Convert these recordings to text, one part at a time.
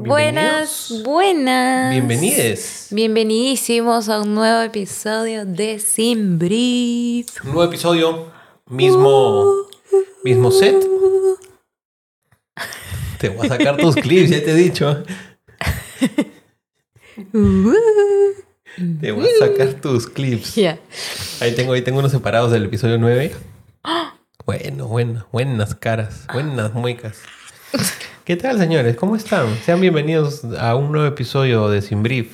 Buenas, buenas. Bienvenidos. Bienvenidísimos a un nuevo episodio de Sin Brief. Un nuevo episodio, mismo, mismo set. Te voy a sacar tus clips, ya te he dicho. Te voy a sacar tus clips. Ya. Ahí tengo, ahí tengo unos separados del episodio 9. Bueno, bueno, buenas caras, buenas muecas. ¿Qué tal, señores? ¿Cómo están? Sean bienvenidos a un nuevo episodio de Sin Brief.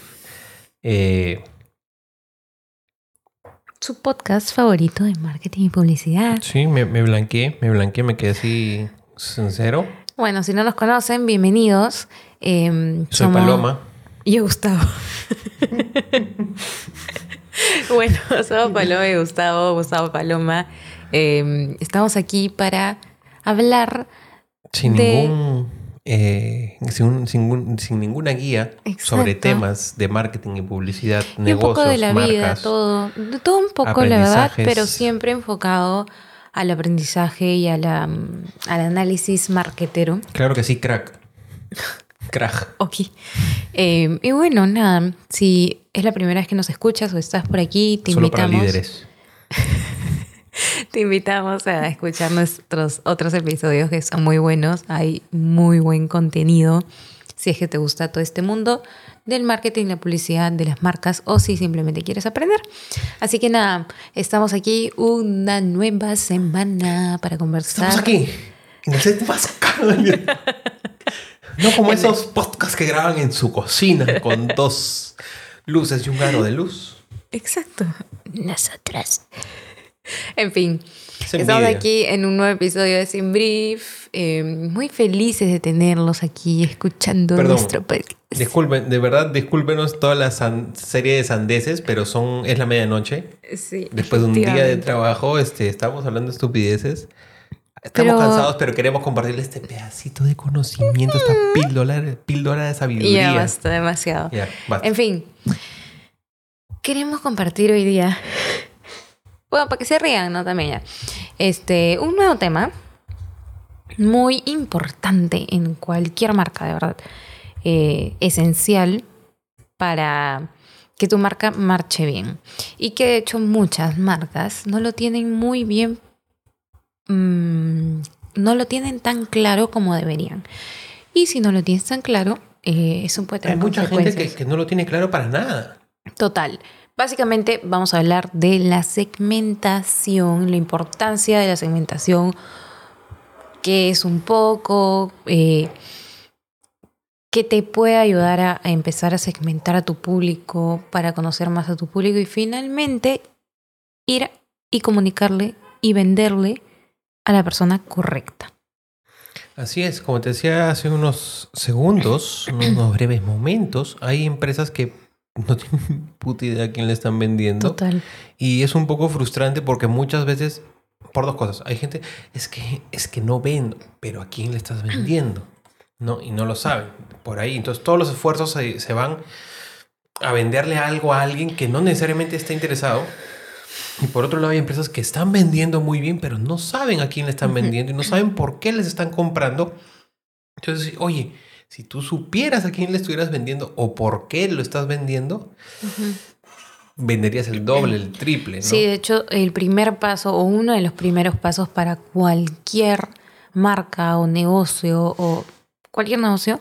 Eh, Su podcast favorito de marketing y publicidad. sí, me, me blanqueé, me blanqueé, me quedé así sincero. Bueno, si no nos conocen, bienvenidos. Em, Soy somos- Paloma. Yo, Gustavo. bueno, somos Paloma y Gustavo, Gustavo Paloma. Em, estamos aquí para hablar Sin de- ningún. Eh, sin, un- sin un- sin ninguna guía sobre temas de marketing y publicidad, y un negocios, poco de la vida, marcas. todo, de todo un poco, la verdad, pero siempre enfocado al aprendizaje y a la, al análisis marketero. Claro que sí, crack. Crack. Ok. Eh, y bueno, nada, si es la primera vez que nos escuchas o estás por aquí, te Solo para invitamos. líderes. Te invitamos a escuchar nuestros otros episodios que son muy buenos. Hay muy buen contenido. Si es que te gusta todo este mundo del marketing, la publicidad, de las marcas o si simplemente quieres aprender. Así que nada, estamos aquí una nueva semana para conversar. Estamos aquí, en el set más. No como esos podcasts que graban en su cocina con dos luces y un aro de luz. Exacto. Nosotras. En fin, estamos aquí en un nuevo episodio de Sin Brief. eh, muy felices de tenerlos aquí escuchando Perdón. nuestro podcast. Disculpen, de verdad, discúlpenos toda la serie de sandeces, pero son, es la medianoche. Sí, Después de un día de trabajo, este, estamos hablando de estupideces. Estamos Pero- cansados, pero queremos compartirle este pedacito de conocimiento, esta píldora, píldora de sabiduría. ya basta, demasiado. Ya, basta. En fin, queremos compartir hoy día, bueno, para que se rían, ¿no? También ya, este, un nuevo tema muy importante en cualquier marca, de verdad, eh, esencial para que tu marca marche bien. Y que de hecho muchas marcas no lo tienen muy bien, mm, no lo tienen tan claro como deberían. Y si no lo tienes tan claro, eh, eso puede Hay tener mucha gente que no lo tiene claro para nada. Total. Básicamente vamos a hablar de la segmentación, la importancia de la segmentación, qué es un poco, eh, qué te puede ayudar a, a empezar a segmentar a tu público, para conocer más a tu público y finalmente ir y comunicarle y venderle a la persona correcta. Así es, como te decía hace unos segundos, unos breves momentos, hay empresas que no tienen puta idea a quién le están vendiendo. Total. Y es un poco frustrante porque muchas veces, por dos cosas, hay gente, es que, es que no vendo, pero ¿a quién le estás vendiendo? ¿No? Y no lo saben, por ahí. Entonces todos los esfuerzos se, se van a venderle algo a alguien que no necesariamente está interesado. Y por otro lado hay empresas que están vendiendo muy bien, pero no saben a quién le están vendiendo y no saben por qué les están comprando. Entonces, oye, si tú supieras a quién le estuvieras vendiendo o por qué lo estás vendiendo, venderías el doble, el triple, ¿no? Sí, de hecho, el primer paso o uno de los primeros pasos para cualquier marca o negocio o cualquier negocio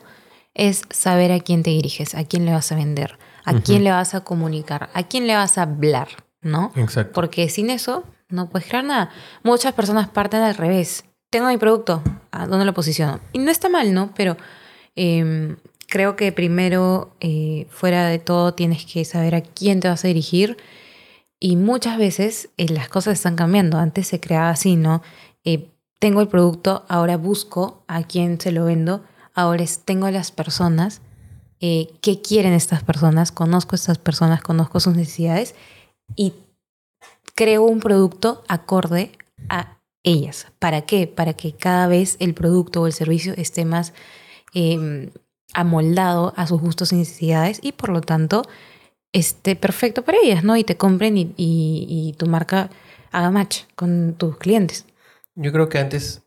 es saber a quién te diriges, a quién le vas a vender, a quién le vas a comunicar, a quién le vas a hablar, ¿no? Exacto. Porque sin eso no puedes crear nada. Muchas personas parten al revés. Tengo mi producto, ¿a dónde lo posiciono? Y no está mal, ¿no? Pero eh, creo que primero, eh, fuera de todo, tienes que saber a quién te vas a dirigir. Y muchas veces eh, las cosas están cambiando. Antes se creaba así, ¿no? Eh, tengo el producto, ahora busco a quién se lo vendo. Ahora tengo a las personas. eh, ¿Qué quieren estas personas? Conozco a estas personas, conozco sus necesidades y creo un producto acorde a ellas. ¿Para qué? Para que cada vez el producto o el servicio esté más eh, amoldado a sus gustos y necesidades y por lo tanto esté perfecto para ellas, ¿no? Y te compren y, y- y tu marca haga match con tus clientes. Yo creo que antes,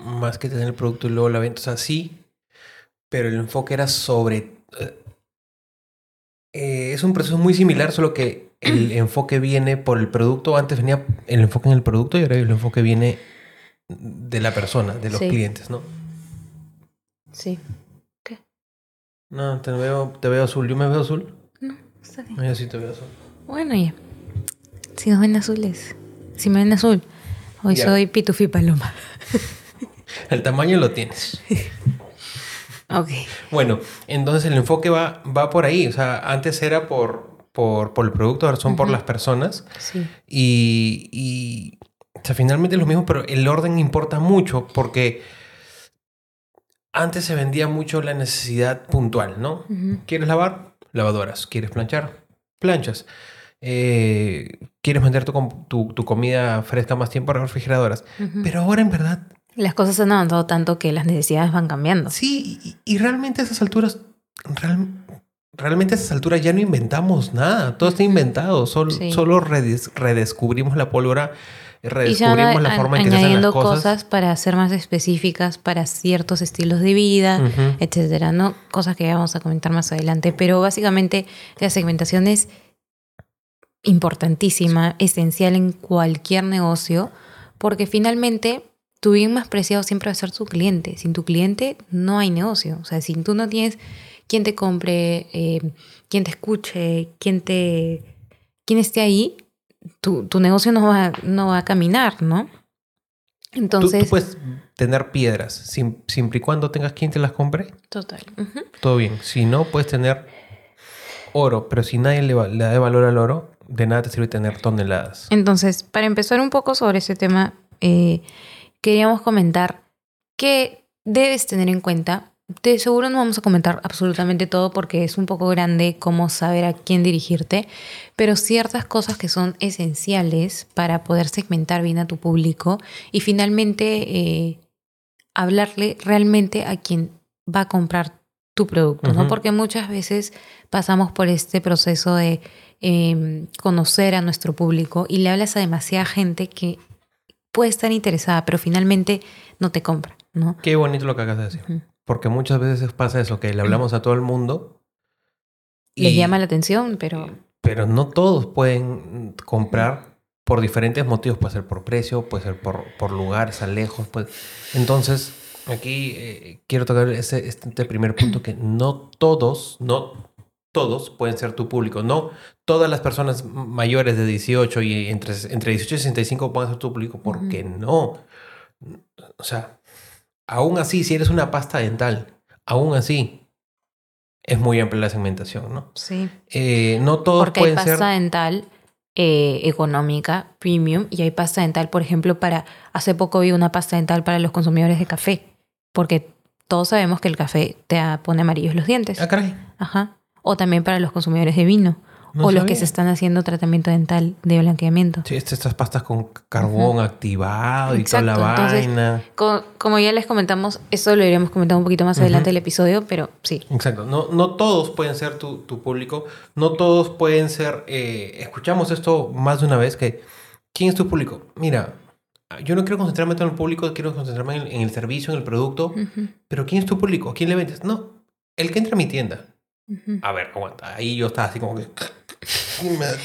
más que tener el producto y luego la venta, o sea, sí, pero el enfoque era sobre... eh, eh, es un proceso muy similar, solo que el enfoque viene por el producto. Antes venía el enfoque en el producto y ahora el enfoque viene de la persona, de los Sí. clientes, ¿no? Sí. No, te veo, te veo azul. ¿Yo me veo azul? No, está bien. No, yo sí te veo azul. Bueno, ya. Si nos ven azules. Si me ven azul. Hoy Ya. soy Pitufi Paloma. El tamaño lo tienes. Ok. Bueno, entonces el enfoque va, va por ahí. O sea, antes era por, por, por el producto, ahora son por las personas. Sí. Y, y o sea, finalmente es lo mismo, pero el orden importa mucho porque antes se vendía mucho la necesidad puntual, ¿no? ¿Quieres lavar? Lavadoras. ¿Quieres planchar? Planchas. Eh, ¿Quieres vender tu, tu, tu comida fresca más tiempo? Refrigeradoras. Pero ahora en verdad Las cosas han avanzado tanto que las necesidades van cambiando. Sí, y, y realmente a esas alturas, real- realmente a esas alturas ya no inventamos nada, todo está inventado, solo, Sí. solo redes- redescubrimos la pólvora, Y redescubrimos la a- forma en que se hacen las añadiendo cosas. cosas para ser más específicas para ciertos estilos de vida, Ujú. etcétera, ¿no? Cosas que vamos a comentar más adelante. Pero básicamente la segmentación es importantísima, esencial en cualquier negocio, porque finalmente tu bien más preciado siempre va a ser tu cliente. Sin tu cliente no hay negocio. O sea, si tú no tienes quien te compre, eh, quien te escuche, quien te quien esté ahí, tu, tu negocio no va, no va a caminar, ¿no? Entonces, tú, puedes tener piedras, siempre y cuando tengas quien te las compre, total. Todo bien. Si no, puedes tener oro, pero si nadie le da valor al oro, de nada te sirve tener toneladas. Entonces, para empezar un poco sobre ese tema, eh, queríamos comentar que debes tener en cuenta. De seguro no vamos a comentar absolutamente todo porque es un poco grande cómo saber a quién dirigirte, pero ciertas cosas que son esenciales para poder segmentar bien a tu público y finalmente eh, hablarle realmente a quien va a comprar tu producto, ¿no? Porque muchas veces pasamos por este proceso de eh, conocer a nuestro público y le hablas a demasiada gente que puede estar interesada, pero finalmente no te compra, ¿no? Qué bonito lo que acabas de decir. Porque muchas veces pasa eso, que le hablamos a todo el mundo. Les y- llama la atención, pero Pero no todos pueden comprar por diferentes motivos. Puede ser por precio, puede ser por, por lugar, estar lejos. Pues. Entonces, aquí eh, quiero tocar ese, este primer punto que no todos, no todos pueden ser tu público. No todas las personas mayores de 18 y entre, entre 18 y 65 pueden ser tu público. Porque no. O sea, aún así, si eres una pasta dental, aún así, es muy amplia la segmentación, ¿no? sí. Eh, no todos Porque hay pueden pasta ser. dental eh, económica, premium, y hay pasta dental, por ejemplo, para... Hace poco vi una pasta dental para los consumidores de café, porque todos sabemos que el café te pone amarillos los dientes. Ah, caray. Ajá. O también para los consumidores de vino. No o los que sabía. se están haciendo tratamiento dental de blanqueamiento. Sí, est- estas pastas con carbón activado y Exacto, toda la entonces- vaina. Co- Como ya les comentamos, eso lo iremos comentando un poquito más Ujú. adelante del episodio, pero sí. Exacto. No, no todos pueden ser tu, tu público. No todos pueden ser. eh, escuchamos esto más de una vez que. ¿Quién es tu público? Mira, yo no quiero concentrarme todo en el público, quiero concentrarme en, en el servicio, en el producto. Ujú, Pero ¿quién es tu público? ¿A quién le vendes? No, el que entra a mi tienda. ujú. A ver, aguanta. Ahí yo estaba así como que.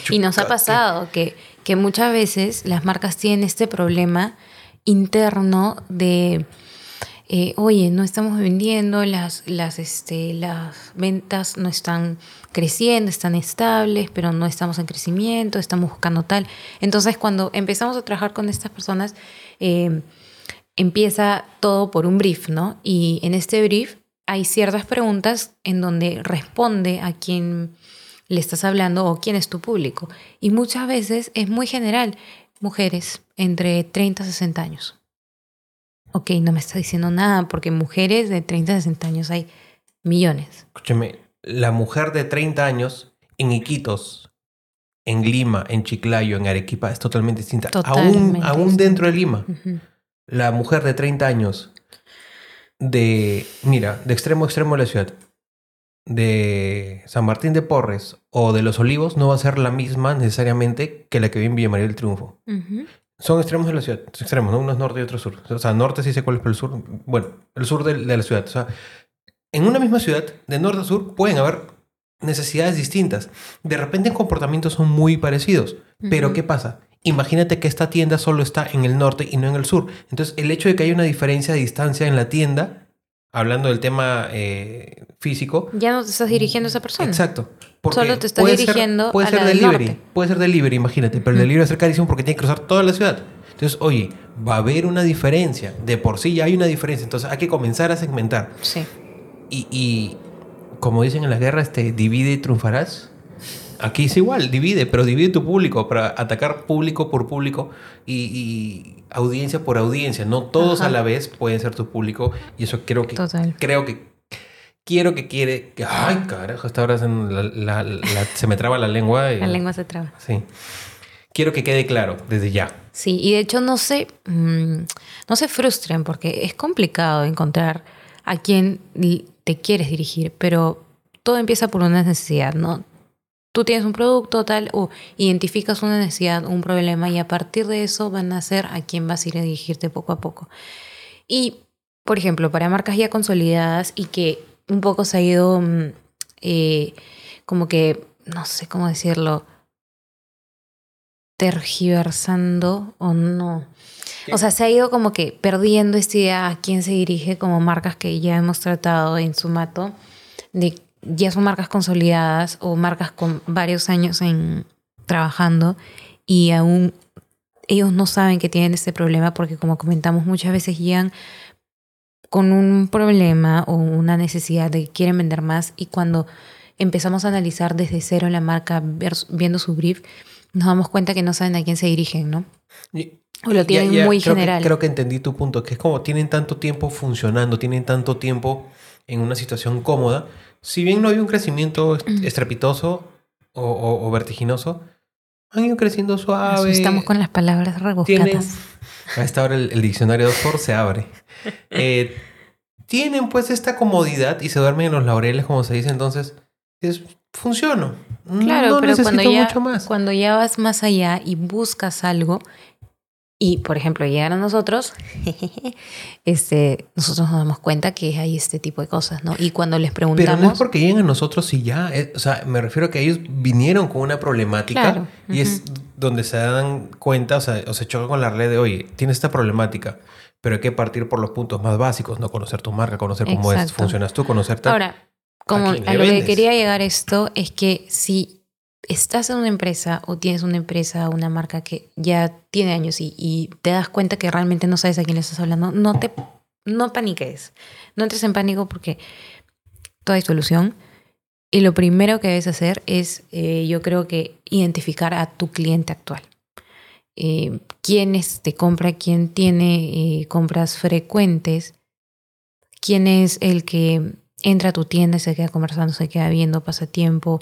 Y nos ha pasado que, que muchas veces las marcas tienen este problema interno de, eh, oye, no estamos vendiendo, las, las, este, las ventas no están creciendo, están estables, pero no estamos en crecimiento, estamos buscando tal. Entonces, cuando empezamos a trabajar con estas personas, eh, empieza todo por un brief, ¿no? Y en este brief hay ciertas preguntas en donde responde a quien le estás hablando o quién es tu público. Y muchas veces es muy general. Mujeres entre 30 y 60 años. Ok, no me está diciendo nada porque mujeres de 30 a 60 años hay millones. Escúchame, la mujer de 30 años en Iquitos, en Lima, en Chiclayo, en Arequipa es totalmente distinta. aún, Totalmente aún dentro de Lima, la mujer de 30 años de, mira, de extremo a extremo de la ciudad, de San Martín de Porres o de Los Olivos, no va a ser la misma necesariamente que la que vive en Villa María del Triunfo. Ujú. Son extremos de la ciudad, extremos, ¿no? Uno es norte y otro sur. O sea, norte sí sé cuál es, pero el sur, bueno, el sur de, de la ciudad. O sea, en una misma ciudad, de norte a sur, pueden haber necesidades distintas. De repente, en comportamientos son muy parecidos. Pero, Ujú. ¿qué pasa? Imagínate que esta tienda solo está en el norte y no en el sur. Entonces, el hecho de que haya una diferencia de distancia en la tienda, hablando del tema eh, físico, Ya no te estás dirigiendo a esa persona. Exacto. Solo te estás puede ser- dirigiendo puede a ser la del delivery. norte. Puede ser delivery, imagínate. Pero el delivery va a ser carísimo porque tiene que cruzar toda la ciudad. Entonces, oye, va a haber una diferencia. De por sí ya hay una diferencia. Entonces, hay que comenzar a segmentar. Sí. Y, y como dicen en la guerra, este, divide y triunfarás. Aquí es igual, divide, pero divide tu público para atacar público por público y, y audiencia por audiencia. No todos Ajá. a la vez pueden ser tu público y eso creo que Total. creo que quiero que quiere que ay carajo hasta ahora se, la- la- la- se me traba la lengua y- La lengua se traba. sí quiero que quede claro desde ya Sí, y de hecho no se, mm, no se frustren porque es complicado encontrar a quién li- te quieres dirigir, pero todo empieza por una necesidad, ¿no? Tú tienes un producto tal o identificas una necesidad, un problema y a partir de eso van a ser a quién vas a ir a dirigirte poco a poco. Y, por ejemplo, para marcas ya consolidadas y que un poco se ha ido mm, eh, como que, no sé cómo decirlo, tergiversando o no. O sea, se ha ido como que perdiendo esta idea a quién se dirige como marcas que ya hemos tratado en Sumato, de ya son marcas consolidadas o marcas con varios años en trabajando y aún ellos no saben que tienen este problema porque como comentamos muchas veces llegan con un problema o una necesidad de que quieren vender más y cuando empezamos a analizar desde cero la marca viendo su brief nos damos cuenta que no saben a quién se dirigen, ¿no? Y- O lo tienen ya, muy creo que- general. creo que entendí tu punto que es como tienen tanto tiempo funcionando tienen tanto tiempo en una situación cómoda si bien no hay un crecimiento est- estrepitoso o, o- o vertiginoso han ido creciendo suave. Estamos con las palabras tienen rebuscadas. a esta hora el, el diccionario de Oxford se abre. Eh, tienen pues esta comodidad y se duermen en los laureles como se dice entonces es funciono. Claro, no pero cuando necesito ya, mucho más. cuando ya vas más allá y buscas algo, y por ejemplo llegar a nosotros, este, nosotros nos damos cuenta que hay este tipo de cosas, ¿no? Y cuando les Pero preguntamos, no es porque lleguen a nosotros y ya. eh, o sea, me refiero a que ellos vinieron con una problemática Claro, y es donde se dan cuenta, o sea, o se chocan con la red de, oye, tienes esta problemática, pero hay que partir por los puntos más básicos, ¿no? Conocer tu marca, conocer cómo es, funcionas tú, conocer ahora, como a lo que quería llegar esto es que si estás en una empresa o tienes una empresa, una marca que ya tiene años y, y te das cuenta que realmente no sabes a quién le estás hablando, no te no paniques, no entres en pánico porque todo hay solución. Y lo primero que debes hacer es, eh, yo creo que, identificar a tu cliente actual. Eh, quién te compra, quién tiene eh, compras frecuentes, quién es el que entra a tu tienda se queda conversando, se queda viendo, pasa tiempo,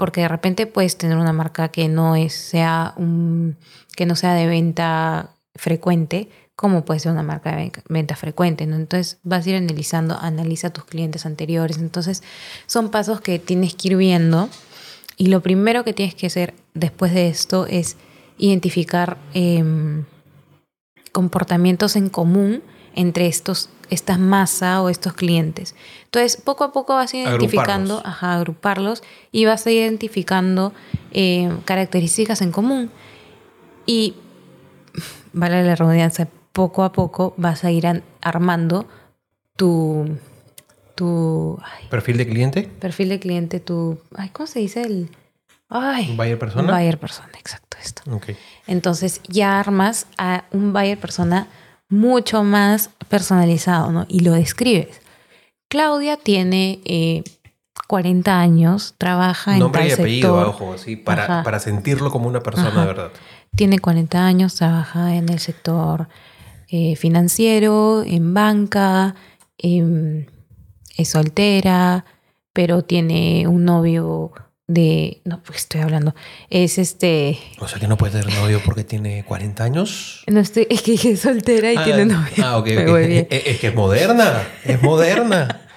porque de repente puedes tener una marca que no es, sea un, que no sea de venta frecuente, como puede ser una marca de ven- venta frecuente, ¿no? Entonces vas a ir analizando, analiza tus clientes anteriores. Entonces son pasos que tienes que ir viendo y lo primero que tienes que hacer después de esto es identificar em, comportamientos en común entre estos, esta masa o estos clientes. Entonces, poco a poco vas identificando, Agruparlos. ajá, agruparlos y vas identificando eh, características en común. Y, vale la redundancia, poco a poco vas a ir an- armando tu, tu ay, Perfil de cliente, perfil de cliente, tu... Ay, ¿Cómo se dice el...? Ay, buyer persona. buyer persona, exacto, esto. Entonces ya armas a un buyer persona mucho más personalizado, ¿no? Y lo describes. Claudia tiene eh, 40 años, trabaja en Nombre tal y apellido, sector. ojo, así, para, Ajá. para sentirlo como una persona Ajá. de verdad. Tiene 40 años, trabaja en el sector eh, financiero, en banca, em, es soltera, pero tiene un novio de... No, pues estoy hablando. Es este... O sea que no puede tener novio porque tiene 40 años. No estoy... Es que dije soltera y ah, tiene novio. Ah, ok, Me ok. voy bien. Es, es que es moderna, es moderna.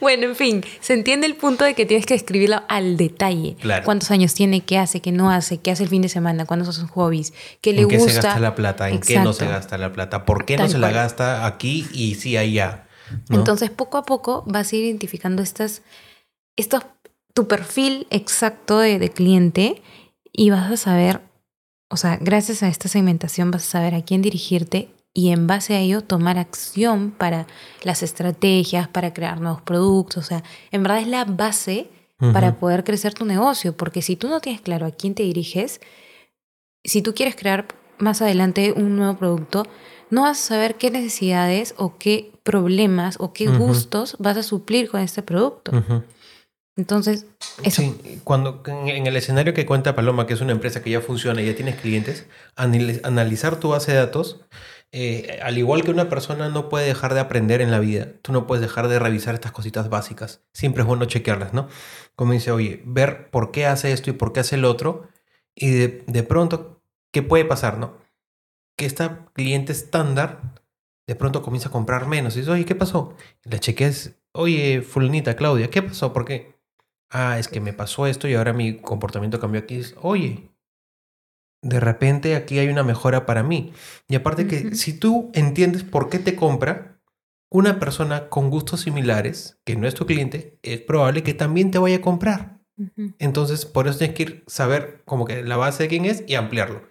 Bueno, en fin, se entiende el punto de que tienes que escribirlo al detalle. Claro. ¿Cuántos años tiene? ¿Qué hace? ¿Qué no hace? ¿Qué hace el fin de semana? ¿Cuándo son sus hobbies? ¿Qué le ¿En qué gusta? se gasta la plata? ¿En qué no se gasta la plata? ¿Por qué Tal no se la gasta aquí y sí allá? ¿no? Entonces, poco a poco vas a ir identificando estas, estos, tu perfil exacto de, de cliente y vas a saber, o sea, gracias a esta segmentación vas a saber a quién dirigirte y en base a ello tomar acción para las estrategias, para crear nuevos productos. O sea, en verdad es la base para poder crecer tu negocio, porque si tú no tienes claro a quién te diriges, si tú quieres crear más adelante un nuevo producto, no vas a saber qué necesidades o qué problemas o qué gustos vas a suplir con este producto. Entonces, eso. Sí, cuando en el escenario que cuenta Paloma, que es una empresa que ya funciona y ya tienes clientes, anali- analizar tu base de datos, eh, al igual que una persona no puede dejar de aprender en la vida, tú no puedes dejar de revisar estas cositas básicas. Siempre es bueno chequearlas, ¿no? Como dice, oye, ver por qué hace esto y por qué hace el otro, y de, de pronto, ¿qué puede pasar, no? Que esta cliente estándar de pronto comienza a comprar menos. Y oye, ¿qué pasó? La chequeas, oye, fulanita, Claudia, ¿qué pasó? ¿Por qué? Ah, es que me pasó esto y ahora mi comportamiento cambió aquí. Es, Oye, de repente aquí hay una mejora para mí. Y aparte que si tú entiendes por qué te compra, una persona con gustos similares, que no es tu cliente, es probable que también te vaya a comprar. Entonces, por eso tienes que ir saber como que la base de quién es y ampliarlo.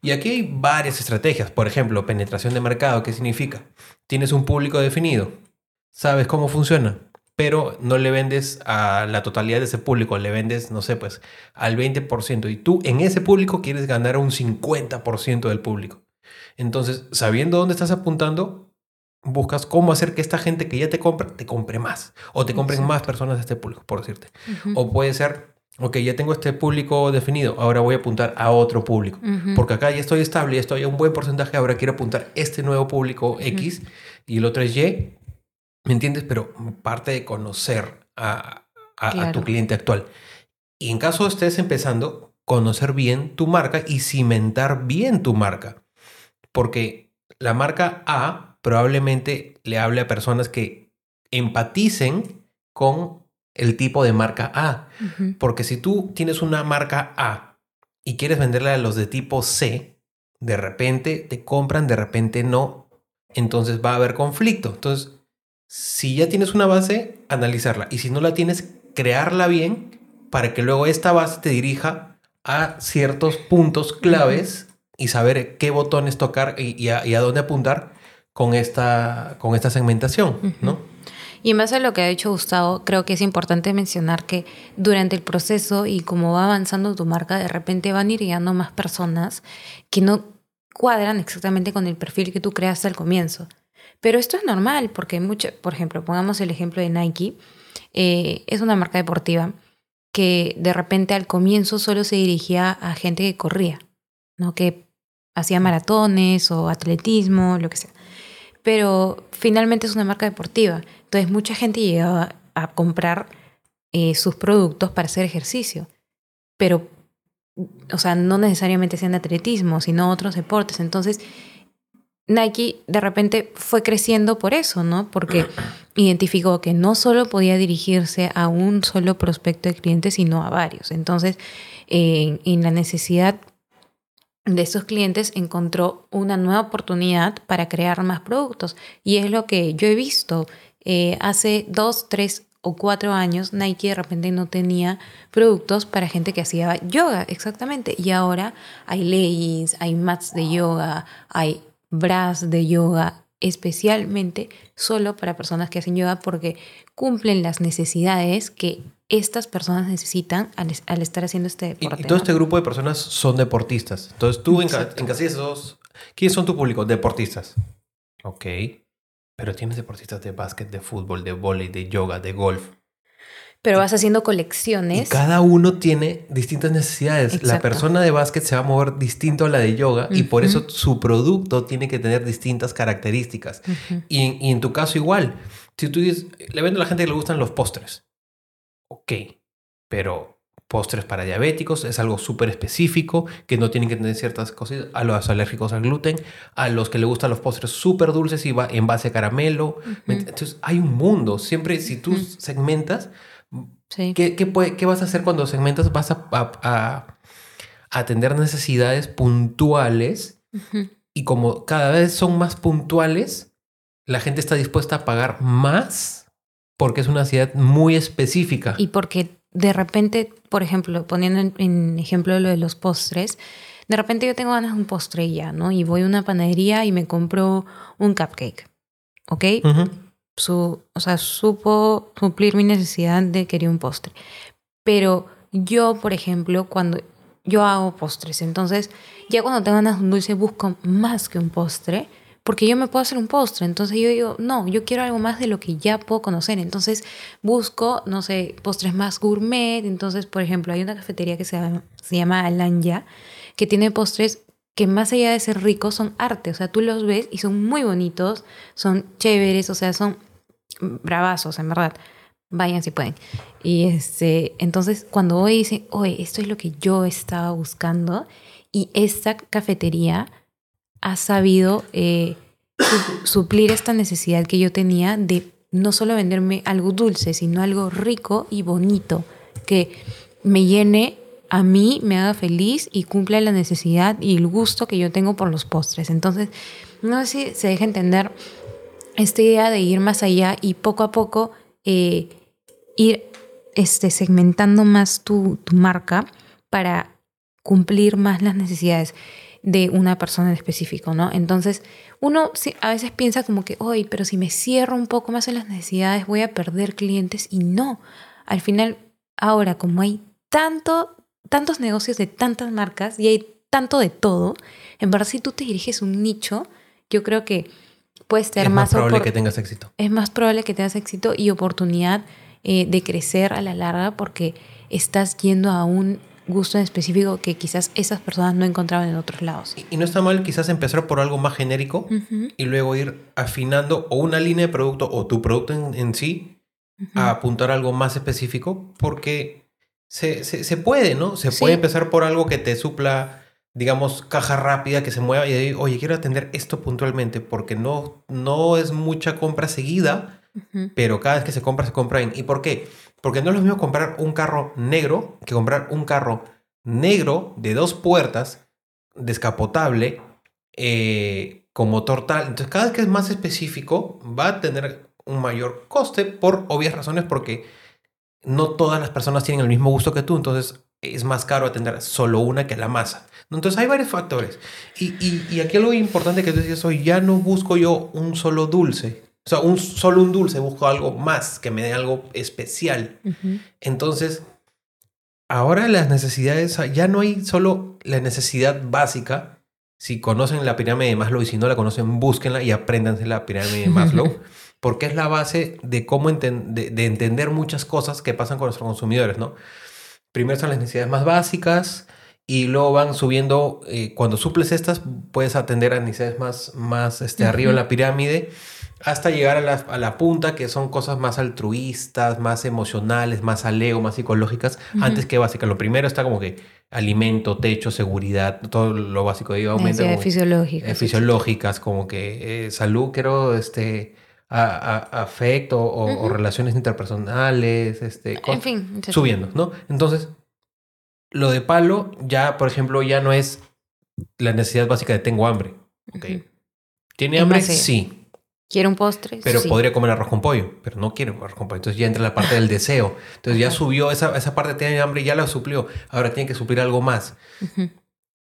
Y aquí hay varias estrategias. Por ejemplo, penetración de mercado. ¿Qué significa? Tienes un público definido. Sabes cómo funciona. Pero no le vendes a la totalidad de ese público. Le vendes, no sé, pues al 20%. Y tú en ese público quieres ganar un 50% del público. Entonces, sabiendo dónde estás apuntando, buscas cómo hacer que esta gente que ya te compra, te compre más. O te compren Exacto. más personas de este público, por decirte. O puede ser, ok, ya tengo este público definido, ahora voy a apuntar a otro público. Porque acá ya estoy estable, ya estoy a un buen porcentaje, ahora quiero apuntar este nuevo público X y el otro es Y. ¿Me entiendes? Pero parte de conocer a, a- a tu cliente actual. Y en caso estés empezando, conocer bien tu marca y cimentar bien tu marca. Porque la marca A probablemente le hable a personas que empaticen con el tipo de marca A. Porque si tú tienes una marca A y quieres venderla a los de tipo C, de repente te compran, de repente no. Entonces va a haber conflicto. Entonces, si ya tienes una base, analizarla. Y si no la tienes, crearla bien para que luego esta base te dirija a ciertos puntos claves y saber qué botones tocar y, a, dónde apuntar con esta, con esta segmentación, ¿no? Y en base a lo que ha dicho Gustavo, creo que es importante mencionar que durante el proceso y como va avanzando tu marca, de repente van ir llegando más personas que no cuadran exactamente con el perfil que tú creaste al comienzo. Pero esto es normal porque, mucho, por ejemplo, pongamos el ejemplo de Nike, eh, es una marca deportiva que de repente al comienzo solo se dirigía a gente que corría, ¿no? que hacía maratones o atletismo, lo que sea. Pero finalmente es una marca deportiva. Entonces mucha gente llegaba a comprar eh, sus productos para hacer ejercicio. Pero, o sea, no necesariamente sean atletismo, sino otros deportes. Entonces, Nike de repente fue creciendo por eso, ¿no? Porque identificó que no solo podía dirigirse a un solo prospecto de clientes, sino a varios. Entonces, en la necesidad de estos clientes encontró una nueva oportunidad para crear más productos. Y es lo que yo he visto. Eh, hace dos, tres o cuatro años Nike de repente no tenía productos para gente que hacía yoga, exactamente. Y ahora hay leggings, hay mats de yoga, hay bras de yoga, especialmente solo para personas que hacen yoga porque cumplen las necesidades que estas personas necesitan al, al estar haciendo este deporte. y todo ¿no? este grupo de personas son deportistas. Entonces tú Exacto. encasillas esos. ¿Quiénes son tu público? Deportistas. Ok. Pero tienes deportistas de básquet, de fútbol, de vóley, de yoga, de golf. Pero vas haciendo Y colecciones. cada uno tiene distintas necesidades. La persona de básquet se va a mover distinto a la de yoga y por eso su producto tiene que tener distintas características. Y, en- y en tu caso igual. Si tú dices, le vendo a la gente que le gustan los postres. Ok, pero postres para diabéticos es algo súper específico que no tienen que tener ciertas cosas. A los alérgicos al gluten, a los que le gustan los postres súper dulces y va en base a caramelo. ¿me ent- Entonces hay un mundo. Siempre si tú segmentas, Sí. ¿qué, qué, puede- qué vas a hacer cuando segmentas? Vas a, a- a atender necesidades puntuales Ujú. y como cada vez son más puntuales, la gente está dispuesta a pagar más porque es una necesidad muy específica. Y porque de repente, por ejemplo, poniendo en, en ejemplo lo de los postres, de repente yo tengo ganas de un postre ya, ¿no? Y voy a una panadería y me compro un cupcake, ¿ok? Ujú. Su, o sea, supo suplir mi necesidad de querer un postre. Pero yo, por ejemplo, cuando yo hago postres, entonces ya cuando tengo ganas de un dulce busco más que un postre, porque yo me puedo hacer un postre. Entonces yo digo, no, yo quiero algo más de lo que ya puedo conocer. Entonces busco, no sé, postres más gourmet. Entonces, por ejemplo, hay una cafetería que se llama, se llama Alanya, que tiene postres que más allá de ser ricos son arte. O sea, tú los ves y son muy bonitos, son chéveres, o sea, son bravazos, en verdad. Vayan si pueden. Y este, entonces, cuando hoy dicen, oye, esto es lo que yo estaba buscando, y esta cafetería ha sabido eh, su- suplir esta necesidad que yo tenía de no solo venderme algo dulce, sino algo rico y bonito, que me llene a mí, me haga feliz y cumpla la necesidad y el gusto que yo tengo por los postres. Entonces, no sé si se deja entender esta idea de ir más allá y poco a poco eh, ir este, segmentando más tu, tu marca para cumplir más las necesidades de una persona en específico, ¿no? Entonces, uno a veces piensa como que, oye, pero si me cierro un poco más en las necesidades voy a perder clientes y no. Al final, ahora, como hay tanto, tantos negocios de tantas marcas y hay tanto de todo, en verdad si tú te diriges un nicho, yo creo que puedes tener es más, probable que tengas éxito. es más probable que tengas éxito y oportunidad eh, de crecer a la larga porque estás yendo a un gusto en específico que quizás esas personas no encontraban en otros lados. Y, y no está mal quizás empezar por algo más genérico y luego ir afinando o una línea de producto o tu producto en, en sí a apuntar a algo más específico porque se, se, se puede, ¿no? Se Sí. puede empezar por algo que te supla, digamos, caja rápida, que se mueva y de ahí, oye, quiero atender esto puntualmente porque no, no es mucha compra seguida, pero cada vez que se compra, se compra bien. ¿Y por qué? Porque no es lo mismo comprar un carro negro que comprar un carro negro de dos puertas, descapotable, eh, con motor tal. Entonces, cada vez que es más específico, va a tener un mayor coste por obvias razones, porque no todas las personas tienen el mismo gusto que tú, entonces es más caro atender solo una que la masa. Entonces hay varios factores. Y, y, y aquí algo importante que tú decías hoy, ya no busco yo un solo dulce. O sea, un, solo un dulce, busco algo más, que me dé algo especial. Entonces, ahora las necesidades, ya no hay solo la necesidad básica. Si conocen la pirámide de Maslow y si no la conocen, búsquenla y apréndanse la pirámide de Maslow, porque es la base de cómo enten- de, de entender muchas cosas que pasan con nuestros consumidores, ¿no? Primero son las necesidades más básicas y luego van subiendo, eh, cuando suples estas, puedes atender a necesidades más, más este, arriba en la pirámide hasta llegar a la, a la punta, que son cosas más altruistas, más emocionales, más al ego, más psicológicas, antes que básicas. Lo primero está como que alimento, techo, seguridad, todo lo básico de ahí aumenta. Necesidades fisiológicas. eh, fisiológicas, como que eh, salud, quiero este, a- a- afecto o, relaciones interpersonales, este, En fin, subiendo, ¿no? Entonces, lo de palo ya, por ejemplo, ya no es la necesidad básica de tengo hambre. ¿ok? ¿Tiene hambre? eh, Sí, ¿Quiero un postre? pero Sí. podría comer arroz con pollo, pero no quiero arroz con pollo. Entonces ya entra la parte del deseo. Entonces ya subió esa, esa parte, tiene hambre y ya la suplió. Ahora tiene que suplir algo más.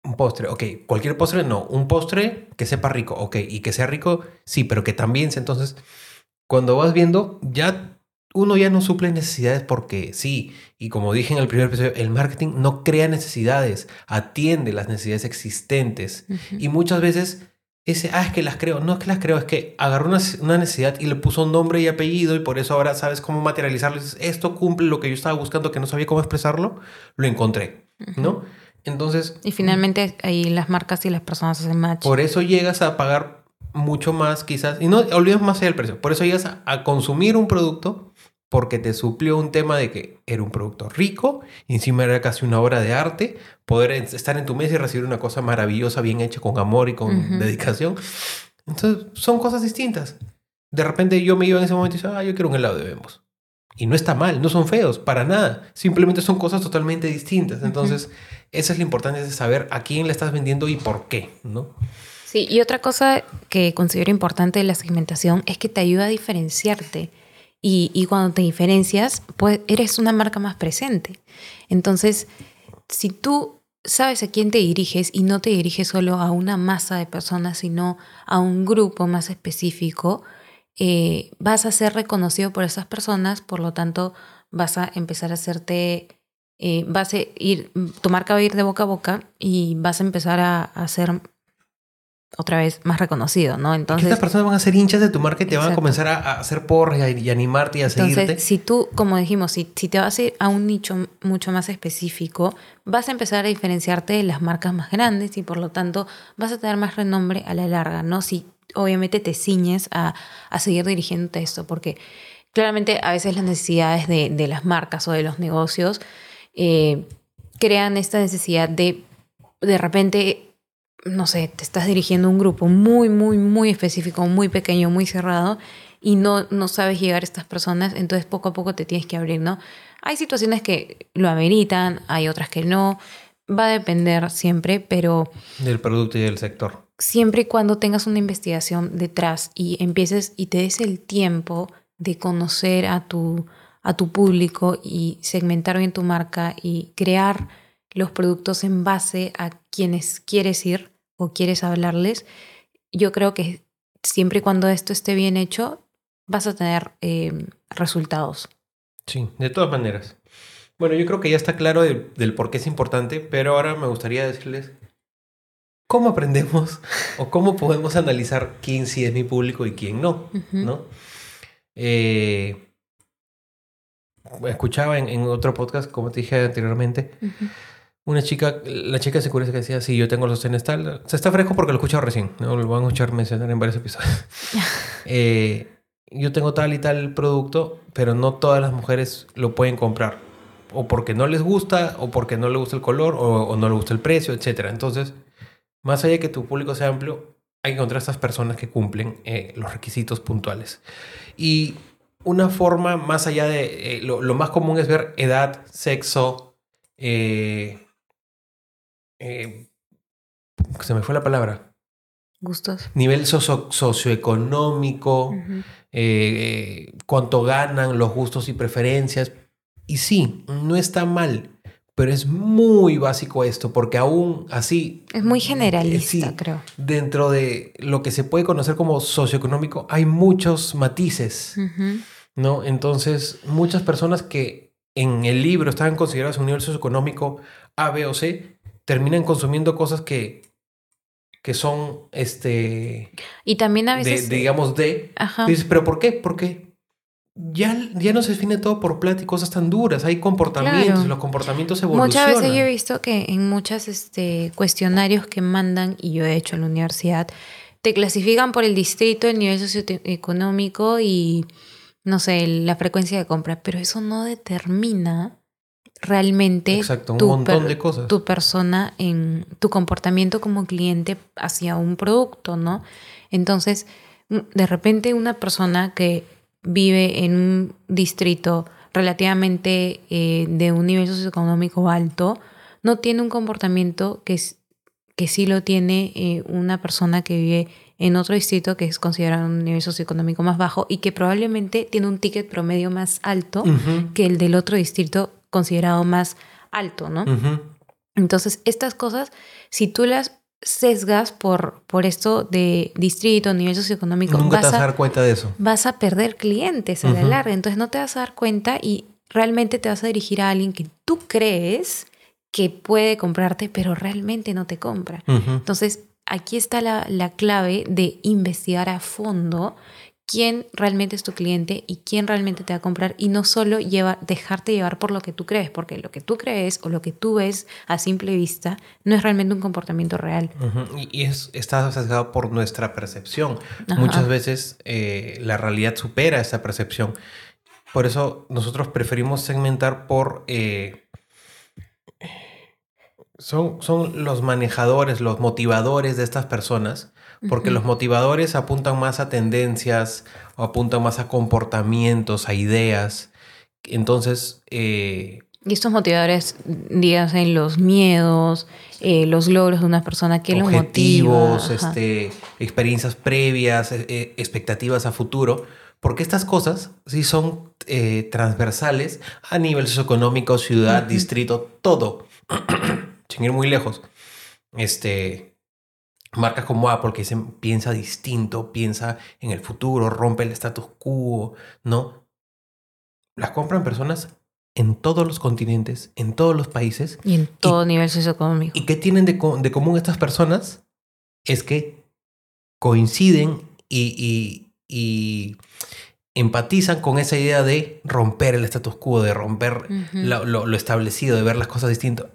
Un postre, ok. Cualquier postre, no. Un postre que sepa rico, ok. Y que sea rico, sí, pero que también sea. Entonces, cuando vas viendo, ya uno ya no suple necesidades porque sí. Y como dije en el primer episodio, el marketing no crea necesidades, atiende las necesidades existentes. Y muchas veces ese, ah, es que las creo. No es que las creo, es que agarró una, una necesidad y le puso un nombre y apellido y por eso ahora sabes cómo materializarlo. Y dices, esto cumple lo que yo estaba buscando, que no sabía cómo expresarlo, lo encontré, ¿no? Entonces, Y finalmente ahí las marcas y las personas hacen match. por eso llegas a pagar mucho más quizás, y no olvides más allá del precio, por eso llegas a, a consumir un producto porque te suplió un tema de que era un producto rico, y encima era casi una obra de arte, poder estar en tu mesa y recibir una cosa maravillosa, bien hecha, con amor y con Ujú. dedicación. Entonces, son cosas distintas. De repente yo me iba en ese momento y decía, ah, yo quiero un helado de Bembos. Y no está mal, no son feos, para nada. Simplemente son cosas totalmente distintas. Entonces, esa es la importancia de saber a quién le estás vendiendo y por qué, ¿no? Sí, y otra cosa que considero importante de la segmentación es que te ayuda a diferenciarte. Y, y cuando te diferencias, pues eres una marca más presente. Entonces, si tú sabes a quién te diriges y no te diriges solo a una masa de personas, sino a un grupo más específico, eh, vas a ser reconocido por esas personas, por lo tanto vas a empezar a hacerte, eh, vas a ir, tu marca va a ir de boca a boca y vas a empezar a, a ser otra vez más reconocido, ¿no? Entonces, estas personas van a ser hinchas de tu marca y te van a comenzar a, hacer porras y, animarte y a seguirte. Si tú, como dijimos, si, si te vas a ir a un nicho mucho más específico, vas a empezar a diferenciarte de las marcas más grandes y por lo tanto vas a tener más renombre a la larga, ¿no? Si obviamente te ciñes a, a seguir dirigiéndote esto, porque claramente a veces las necesidades de, de las marcas o de los negocios eh, crean esta necesidad de de repente no sé, te estás dirigiendo a un grupo muy, muy, muy específico, muy pequeño, muy cerrado, y no, no sabes llegar a estas personas, entonces poco a poco te tienes que abrir, ¿no? Hay situaciones que lo ameritan, hay otras que no, va a depender siempre, pero... Del producto y del sector. Siempre y cuando tengas una investigación detrás y empieces y te des el tiempo de conocer a tu, a tu público y segmentar bien tu marca y crear los productos en base a quienes quieres ir o quieres hablarles, yo creo que siempre y cuando esto esté bien hecho, vas a tener eh, resultados. Sí, de todas maneras. Bueno, yo creo que ya está claro del por qué es importante, pero ahora me gustaría decirles cómo aprendemos o cómo podemos analizar quién sí es mi público y quién no, ¿no? Eh, escuchaba en, otro podcast, como te dije anteriormente, una chica, la chica se que decía, sí, yo tengo los sostenes tal. Se está fresco porque lo he escuchado recién, ¿no? Lo van a escuchar mencionar en varios episodios. Eh, yo tengo tal y tal producto, pero no todas las mujeres lo pueden comprar. O porque no les gusta, o porque no les gusta el color, o, no les gusta el precio, etc. Entonces, más allá de que tu público sea amplio, hay que encontrar a estas personas que cumplen eh, los requisitos puntuales. Y una forma más allá de... Eh, lo, más común es ver edad, sexo, eh, se me fue la palabra. Gustos. Nivel socioeconómico, eh, cuánto ganan, los gustos y preferencias. Y sí, no está mal, pero es muy básico esto, porque aún así... Es muy generalista, creo. Dentro de lo que se puede conocer como socioeconómico, hay muchos matices, ¿no? Entonces, muchas personas que en el libro estaban consideradas un nivel socioeconómico A, B o C, terminan consumiendo cosas que, que son, este... Y también a veces... digamos, de... Ajá. dices, pero ¿por qué? Porque ya, ya no se define todo por plata y cosas tan duras. Hay comportamientos, los comportamientos evolucionan. Muchas veces yo he visto que en muchos este, cuestionarios que mandan, y yo he hecho en la universidad, te clasifican por el distrito, el nivel socioeconómico y, no sé, la frecuencia de compra, pero eso no determina realmente tu, tu persona en tu comportamiento como cliente hacia un producto, ¿no? Entonces, de repente una persona que vive en un distrito relativamente eh, de un nivel socioeconómico alto, no tiene un comportamiento que, que sí lo tiene eh, una persona que vive en otro distrito que es considerado un nivel socioeconómico más bajo y que probablemente tiene un ticket promedio más alto que el del otro distrito considerado más alto, ¿no? Entonces, estas cosas, si tú las sesgas por, por esto de distrito, nivel socioeconómico, nunca vas te vas a dar cuenta de eso. Vas a perder clientes a la larga, entonces no te vas a dar cuenta y realmente te vas a dirigir a alguien que tú crees que puede comprarte, pero realmente no te compra. Entonces, aquí está la, la clave de investigar a fondo quién realmente es tu cliente y quién realmente te va a comprar y no solo lleva, dejarte llevar por lo que tú crees, porque lo que tú crees o lo que tú ves a simple vista no es realmente un comportamiento real. Y es, está sesgado por nuestra percepción. Muchas veces eh, la realidad supera esa percepción. Por eso nosotros preferimos segmentar por... Eh, son, son los manejadores, los motivadores de estas personas porque los motivadores apuntan más a tendencias o apuntan más a comportamientos, a ideas. Entonces, eh, Y estos motivadores, díganse, los miedos, eh, los logros de una persona que los motiva. este, experiencias previas, eh, eh, expectativas a futuro, porque estas cosas sí son eh, transversales a nivel socioeconómico, ciudad, distrito, todo. Sin ir muy lejos. Este, marcas como Apple que dicen piensa distinto, piensa en el futuro, rompe el status quo, ¿no? Las compran personas en todos los continentes, en todos los países, Y en todo nivel socioeconómico. ¿Y qué tienen de, co- de común estas personas? Es que coinciden y, y- y empatizan con esa idea de romper el status quo, de romper lo- lo establecido, de ver las cosas distintas.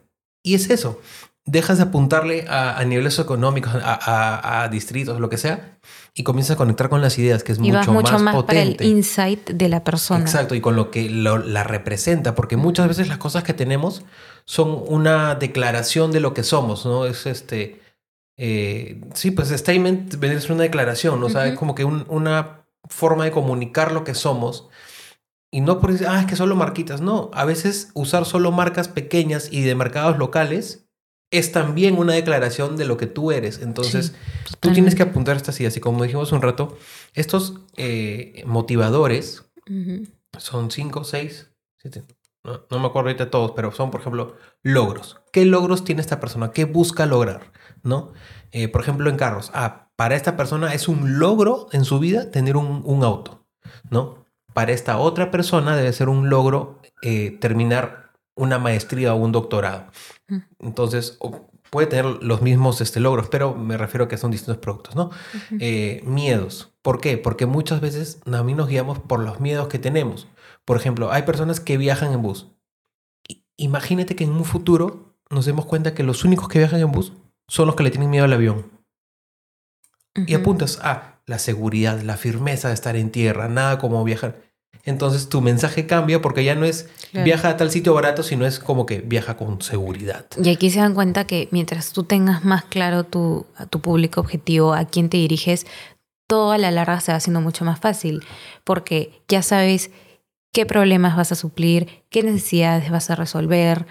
Y es eso. Dejas de apuntarle a, a niveles económicos, a, a- a distritos, lo que sea, y comienzas a conectar con las ideas, que es y mucho, vas mucho más, más, para el potente. insight de la persona. Exacto, y con lo que lo- la representa, porque muchas veces las cosas que tenemos son una declaración de lo que somos, ¿no? Es este. eh, sí, pues statement ser una declaración, ¿no? O sea, es como que un- una forma de comunicar lo que somos. Y no por decir, ah, es que solo marquitas. No, a veces usar solo marcas pequeñas y de mercados locales es también una declaración de lo que tú eres. Entonces, Sí, tú tienes que apuntar estas ideas. Y como dijimos un rato, estos eh, motivadores son cinco, seis, siete. No, no me acuerdo ahorita todos, pero son, por ejemplo, logros. ¿Qué logros tiene esta persona? ¿Qué busca lograr? ¿No? Eh, por ejemplo, en carros. Ah, para esta persona es un logro en su vida tener un, un auto, ¿no? Para esta otra persona debe ser un logro eh, terminar una maestría o un doctorado. Mm. Entonces, puede tener los mismos este, logros, pero me refiero a que son distintos productos, ¿no? Eh, miedos. ¿Por qué? Porque muchas veces a mí nos guiamos por los miedos que tenemos. Por ejemplo, hay personas que viajan en bus. Imagínate que en un futuro nos demos cuenta que los únicos que viajan en bus son los que le tienen miedo al avión. Y Ujú. apuntas a la seguridad, la firmeza de estar en tierra, nada como viajar. Entonces tu mensaje cambia porque ya no es Claro. viaja a tal sitio barato, sino es como que viaja con seguridad. Y aquí se dan cuenta que mientras tú tengas más claro tu, a tu público objetivo, a quién te diriges, todo a la larga se va haciendo mucho más fácil, porque ya sabes qué problemas vas a suplir, qué necesidades vas a resolver,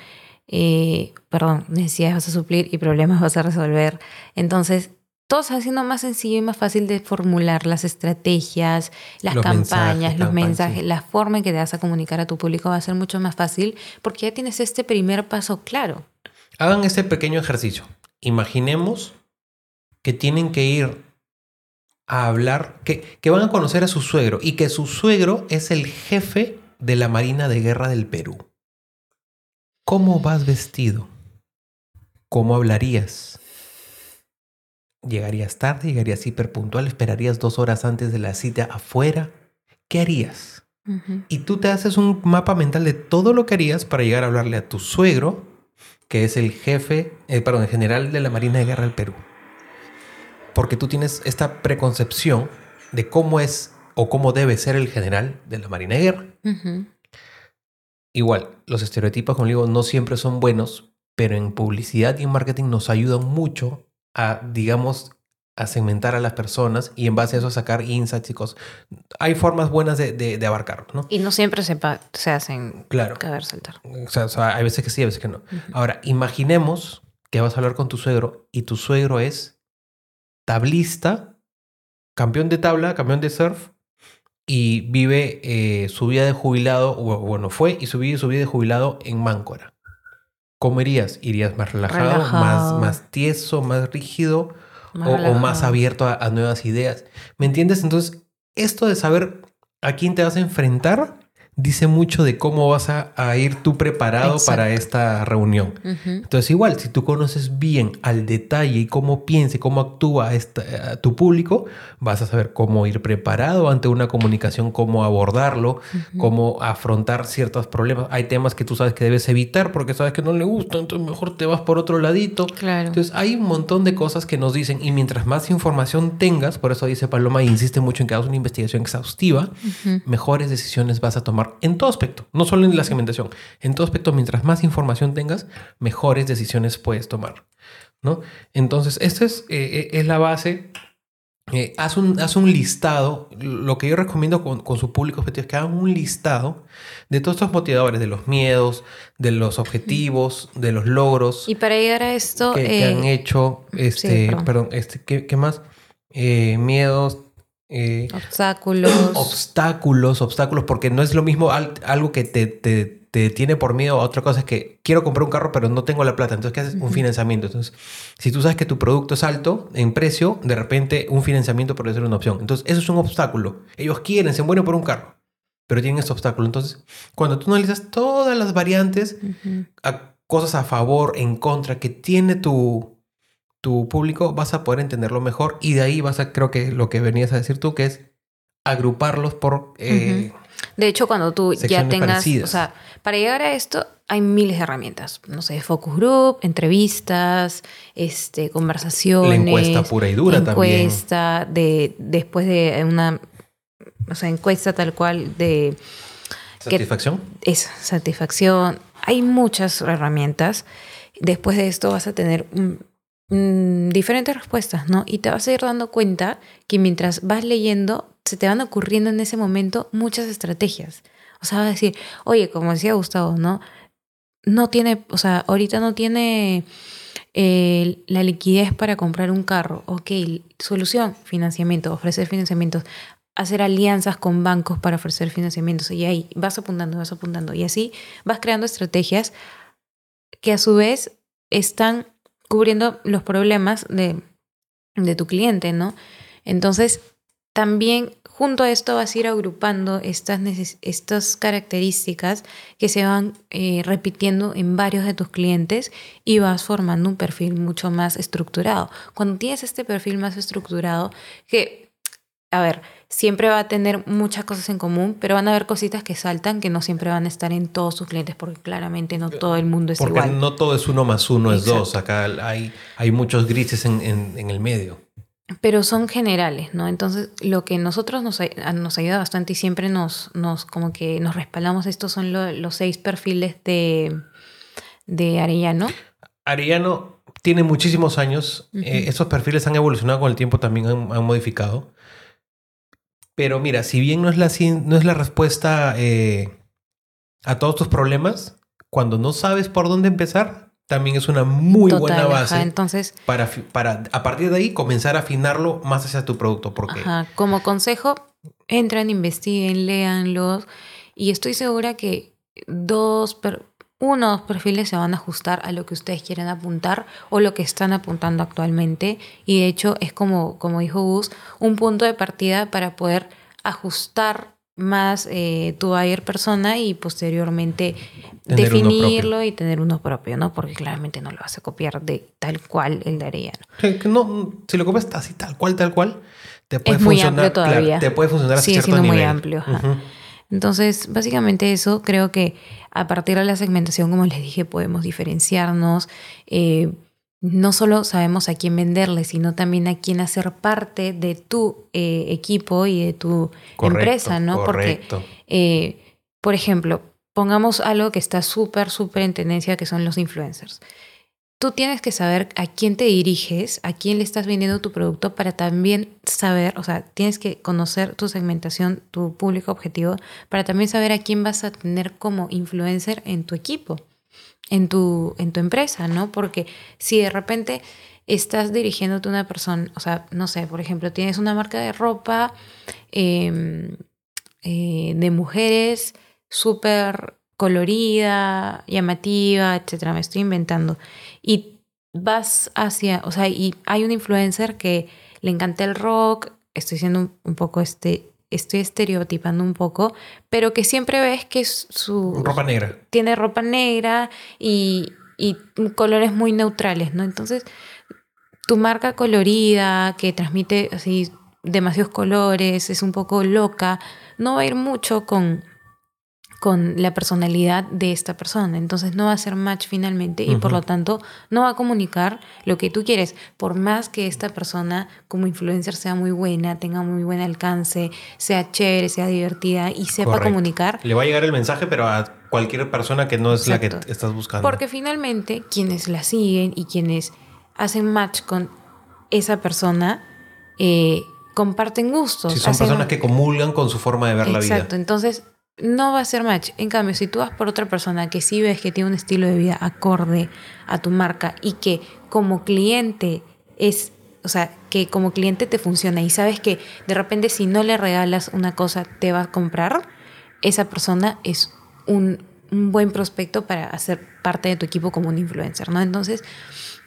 eh, perdón, necesidades vas a suplir y problemas vas a resolver. Entonces, todo se va haciendo más sencillo y más fácil de formular las estrategias, las Los mensajes, campañas, los campañas, mensajes, sí. la forma en que te vas a comunicar a tu público va a ser mucho más fácil porque ya tienes este primer paso claro. Hagan este pequeño ejercicio. Imaginemos que tienen que ir a hablar, que, que van a conocer a su suegro y que su suegro es el jefe de la Marina de Guerra del Perú. ¿Cómo vas vestido? ¿Cómo hablarías? ¿Llegarías tarde? ¿Llegarías hiperpuntual? ¿Esperarías dos horas antes de la cita afuera? ¿Qué harías? Y tú te haces un mapa mental de todo lo que harías para llegar a hablarle a tu suegro, que es el jefe, eh, perdón, el general de la Marina de Guerra del Perú. Porque tú tienes esta preconcepción de cómo es o cómo debe ser el general de la Marina de Guerra. Igual, los estereotipos, como digo, no siempre son buenos, pero en publicidad y en marketing nos ayudan mucho a, digamos, a segmentar a las personas y en base a eso sacar insights y cosas. Hay formas buenas de, de, de abarcarlo, ¿no? Y no siempre se, se hacen Claro. caber saltar. O sea, o sea, hay veces que sí, hay veces que no. Ahora, imaginemos que vas a hablar con tu suegro y tu suegro es tablista, campeón de tabla, campeón de surf y vive eh, su vida de jubilado, bueno, fue y su vida, su vida de jubilado en Máncora. ¿Cómo irías? ¿Irías más relajado, Más, Relajado. más tieso, más rígido Más o, más abierto a, a nuevas ideas? ¿Me entiendes? Entonces, esto de saber a quién te vas a enfrentar dice mucho de cómo vas a, a ir tú preparado Exacto. para esta reunión. Ujú. Entonces, igual, si tú conoces bien al detalle y cómo piensa y cómo actúa esta- a tu público, vas a saber cómo ir preparado ante una comunicación, cómo abordarlo, cómo afrontar ciertos problemas. Hay temas que tú sabes que debes evitar porque sabes que no le gustan, entonces mejor te vas por otro ladito. Claro. Entonces, hay un montón de cosas que nos dicen y mientras más información tengas, por eso dice Paloma, e insiste mucho en que hagas una investigación exhaustiva, mejores decisiones vas a tomar en todo aspecto, no solo en la segmentación, en todo aspecto, mientras más información tengas, mejores decisiones puedes tomar, ¿no? Entonces, esta es, eh, eh, es la base eh, haz, un, haz un listado. Lo que yo recomiendo con, con su público objetivo es que hagan un listado de todos estos motivadores, de los miedos, de los objetivos, de los logros Y para llegar a esto, que, que eh, han hecho. Este, perdón. perdón, este, ¿qué, qué más? Eh, miedos. Eh, obstáculos. obstáculos, obstáculos, porque no es lo mismo al- algo que te, te, te detiene por miedo a otra cosa, es que quiero comprar un carro pero no tengo la plata, entonces ¿qué haces? Un financiamiento. Entonces, si tú sabes que tu producto es alto en precio, de repente un financiamiento puede ser una opción. Entonces, eso es un obstáculo. Ellos quieren, se mueren por un carro, pero tienen ese obstáculo. Entonces, cuando tú analizas todas las variantes, a cosas a favor, en contra, que tiene tu, tu público, vas a poder entenderlo mejor y de ahí vas a, creo que lo que venías a decir tú, que es agruparlos por... eh, De hecho, cuando tú ya tengas, parecidas. o sea, para llegar a esto hay miles de herramientas, no sé, focus group, entrevistas, este, conversaciones, La encuesta pura y dura también. encuesta de después de una, o sea, encuesta tal cual de ¿Satisfacción? esa satisfacción. Hay muchas herramientas. Después de esto vas a tener mm, mm, diferentes respuestas, ¿no? Y te vas a ir dando cuenta que mientras vas leyendo, se te van ocurriendo en ese momento muchas estrategias. O sea, vas a decir, oye, como decía Gustavo, ¿no? No tiene, o sea, ahorita no tiene eh, la liquidez para comprar un carro. Ok, solución, financiamiento, ofrecer financiamientos hacer alianzas con bancos para ofrecer financiamientos y ahí vas apuntando, vas apuntando y así vas creando estrategias que a su vez están cubriendo los problemas de, de tu cliente, ¿no? Entonces, también junto a esto vas a ir agrupando estas, estas características que se van eh, repitiendo en varios de tus clientes y vas formando un perfil mucho más estructurado. Cuando tienes este perfil más estructurado, que, a ver, siempre va a tener muchas cosas en común, pero van a haber cositas que saltan que no siempre van a estar en todos sus clientes porque claramente no todo el mundo es Porque igual. no todo es uno más uno, es dos. Acá hay, hay muchos grises en, en- en el medio. pero son generales, ¿no? Entonces, lo que nosotros nos, nos ayuda bastante y siempre nos, nos como que nos respaldamos, estos son lo- los seis perfiles de, de Arellano. Arellano tiene muchísimos años. Eh, estos perfiles han evolucionado con el tiempo, también han, han modificado. Pero mira, si bien no es la, no es la respuesta eh, a todos tus problemas, cuando no sabes por dónde empezar, también es una muy buena base ajá. Entonces, para, para a partir de ahí comenzar a afinarlo más hacia tu producto. Porque Ajá, como consejo, entren, investiguen, léanlos y estoy segura que dos, per- uno o dos perfiles se van a ajustar a lo que ustedes quieren apuntar o lo que están apuntando actualmente y de hecho es como, como dijo Gus, un punto de partida para poder ajustar más eh, tu buyer persona y posteriormente Tener definirlo y tener uno propio, ¿no? Porque claramente no lo vas a copiar de tal cual el de Arellano. que- que no, si lo copias así, tal cual, tal cual, te puede muy funcionar. amplio todavía. claro, te puede funcionar a Sigue cierto siendo muy amplio. Ujú. Entonces, básicamente eso, creo que a partir de la segmentación, como les dije, podemos diferenciarnos. eh, no solo sabemos a quién venderle, sino también a quién hacer parte de tu eh, equipo y de tu Correcto, empresa, ¿no? Correcto. Porque, eh, por ejemplo, pongamos algo que está súper, súper en tendencia, que son los influencers. Tú tienes que saber a quién te diriges, a quién le estás vendiendo tu producto para también saber, o sea, tienes que conocer tu segmentación, tu público objetivo, para también saber a quién vas a tener como influencer en tu equipo, en tu, en tu empresa, ¿no? Porque si de repente estás dirigiéndote a una persona, o sea, no sé, por ejemplo, tienes una marca de ropa eh, eh, de mujeres súper colorida, llamativa, etcétera, me estoy inventando. Y vas hacia, o sea, y hay un influencer que le encanta el rock, estoy siendo un, un poco este, estoy estereotipando un poco, pero que siempre ves que es su Ropa negra. tiene ropa negra y, y colores muy neutrales, ¿no? Entonces, tu marca colorida, que transmite así demasiados colores, es un poco loca, no va a ir mucho con, con la personalidad de esta persona. Entonces no va a ser match finalmente y por lo tanto no va a comunicar lo que tú quieres. Por más que esta persona como influencer sea muy buena, tenga muy buen alcance, sea chévere, sea divertida y sepa Correcto. comunicar, Le va a llegar el mensaje, pero a cualquier persona que no es la que estás buscando. Porque finalmente quienes la siguen y quienes hacen match con esa persona, eh, comparten gustos. Si son hacen- personas que comulgan con su forma de ver la vida. Exacto, entonces no va a ser match. En cambio, si tú vas por otra persona que sí ves que tiene un estilo de vida acorde a tu marca y que como cliente es, o sea, que como cliente te funciona y sabes que de repente si no le regalas una cosa te va a comprar, esa persona es un, un buen prospecto para hacer parte de tu equipo como un influencer, ¿no? Entonces,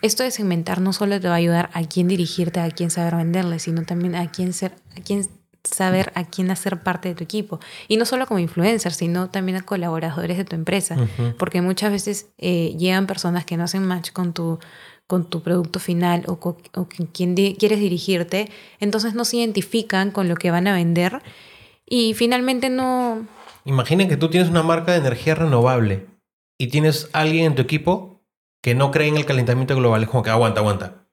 esto de segmentar no solo te va a ayudar a quién dirigirte, a quién saber venderle, sino también a quién ser, a quién saber a quién hacer parte de tu equipo. Y no solo como influencer, sino también a colaboradores de tu empresa. Porque muchas veces eh, llegan personas que no hacen match con tu, con tu producto final o con, o con quien di- quieres dirigirte, entonces no se identifican con lo que van a vender y finalmente no... Imaginen que tú tienes una marca de energía renovable y tienes alguien en tu equipo que no cree en el calentamiento global. Es como que aguanta, aguanta.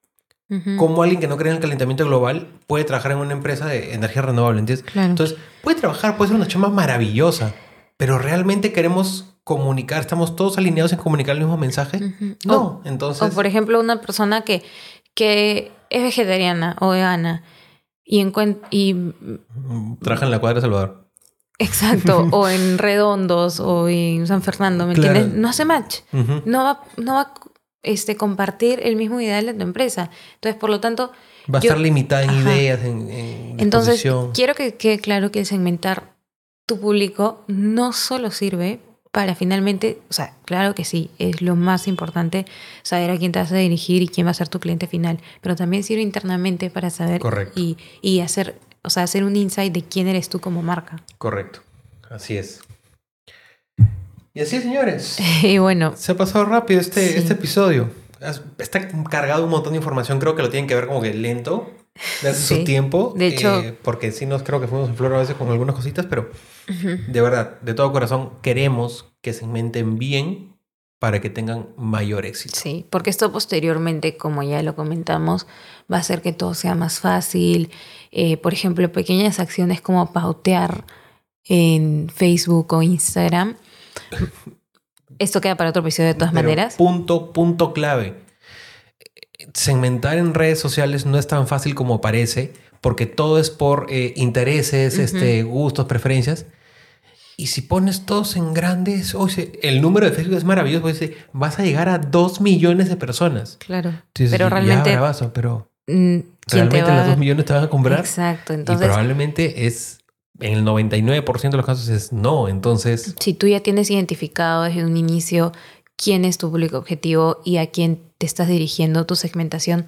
¿Cómo alguien que no cree en el calentamiento global puede trabajar en una empresa de energía renovable? ¿Entiendes? Claro. Entonces, puede trabajar, puede ser una chamba maravillosa, pero realmente queremos comunicar, estamos todos alineados en comunicar el mismo mensaje. No, entonces. O por ejemplo, una persona que, que es vegetariana o vegana y, encuent- y Trabaja en la cuadra de Salvador. exacto, o en Redondos o en San Fernando, ¿me Claro. entiendes? No hace match. No va, no va este, compartir el mismo ideal de tu empresa. Entonces, por lo tanto, Va a Yo- estar limitada en Ajá. ideas, en, en entonces quiero que quede claro que segmentar tu público no solo sirve para finalmente, o sea, claro que sí, es lo más importante saber a quién te vas a dirigir y quién va a ser tu cliente final, pero también sirve internamente para saber Correcto. y, y hacer, o sea, hacer un insight de quién eres tú como marca. Correcto. Así es. Y así, señores. y bueno, Se ha pasado rápido este, Sí. este episodio. Es- Está cargado un montón de información. Creo que lo tienen que ver como que lento. Sí. su tiempo. De hecho- eh, porque sí nos creo que fuimos en flor a veces con algunas cositas, pero de verdad, de todo corazón, queremos que segmenten bien para que tengan mayor éxito. Sí, porque esto posteriormente, como ya lo comentamos, va a hacer que todo sea más fácil. Eh, por ejemplo, pequeñas acciones como pautear en Facebook o Instagram. Esto queda para otro episodio de todas Pero maneras. Punto, punto clave. Segmentar en redes sociales no es tan fácil como parece, porque todo es por eh, intereses, Ujú. este, gustos, preferencias. Y si pones todos en grandes, oye, el número de Facebook es maravilloso, porque vas a llegar a dos millones de personas. Claro. Dices, Pero "Ya, realmente, bravazo", pero ¿quién te realmente va las a- dos millones te van a comprar. Exacto. y Entonces, probablemente es, en el 99% de los casos es no. Entonces, si tú ya tienes identificado desde un inicio quién es tu público objetivo y a quién te estás dirigiendo, tu segmentación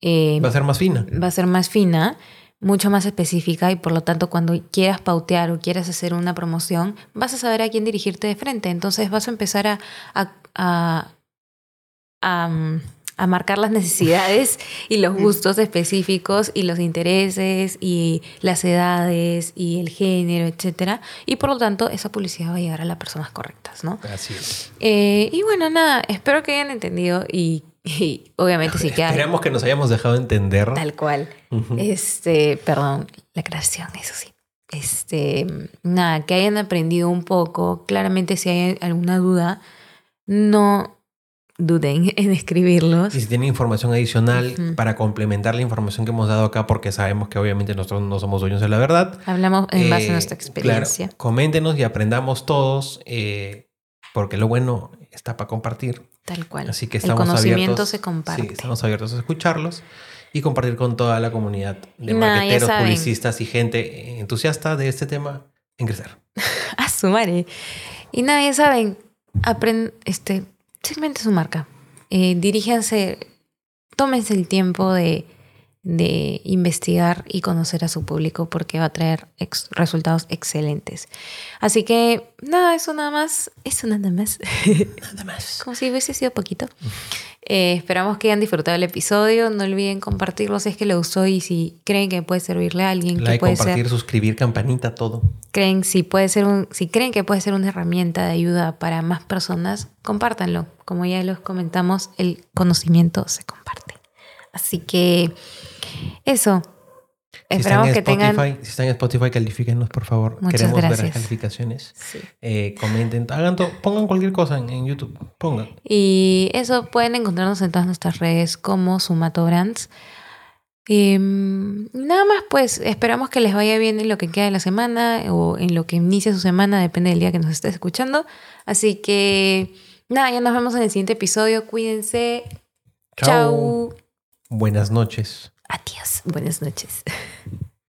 eh, va a ser más fina. va a ser más fina, mucho más específica y por lo tanto cuando quieras pautear o quieras hacer una promoción, vas a saber a quién dirigirte de frente. Entonces vas a empezar a, a, a, a, mm, a marcar las necesidades y los gustos específicos y los intereses y las edades y el género, etcétera. Y por lo tanto esa publicidad va a llegar a las personas correctas, ¿no? Así es. Eh, y bueno, nada, espero que hayan entendido y, y obviamente si quedan Esperamos que nos hayamos dejado entender. tal cual. Este, perdón, la creación, eso sí. Este, nada, que hayan aprendido un poco. Claramente, si hay alguna duda, no duden en escribirlos. Y si tienen información adicional Ujú. para complementar la información que hemos dado acá, porque sabemos que obviamente nosotros no somos dueños de la verdad. Hablamos en base eh, a nuestra experiencia. claro, coméntenos y aprendamos todos, eh, porque lo bueno está para compartir. Tal cual. Así que El estamos conocimiento abiertos. se comparte. Sí, estamos abiertos a escucharlos y compartir con toda la comunidad de ya marqueteros, publicistas y gente entusiasta de este tema en crecer. A su madre. Y nada, ya saben, aprend este, segmente su marca. Eh, diríjanse, tómense el tiempo de, de investigar y conocer a su público porque va a traer ex- resultados excelentes. Así que nada, eso nada más, eso nada más. Nada más. Como si hubiese sido poquito. Eh, esperamos que hayan disfrutado el episodio. No olviden compartirlo si es que les gustó y si creen que puede servirle a alguien, que puede ser compartir, suscribir, campanita, todo. creen si puede ser un, si creen que puede ser una herramienta de ayuda para más personas, compártanlo. Como ya los comentamos, el conocimiento se comparte. Así que eso. Si Esperamos que tengan. Si están en Spotify, califíquenos, por favor. Muchas Queremos ver las calificaciones. Sí. Eh, comenten, hagan todo, pongan cualquier cosa en, en YouTube. Pongan. Y eso pueden encontrarnos en todas nuestras redes como Sumato Brands. Em, nada más, pues esperamos que les vaya bien en lo que queda de la semana o en lo que inicia su semana, depende del día que nos estés escuchando. Así que nada, ya nos vemos en el siguiente episodio. Cuídense. Chao. Buenas noches. Adiós. Buenas noches.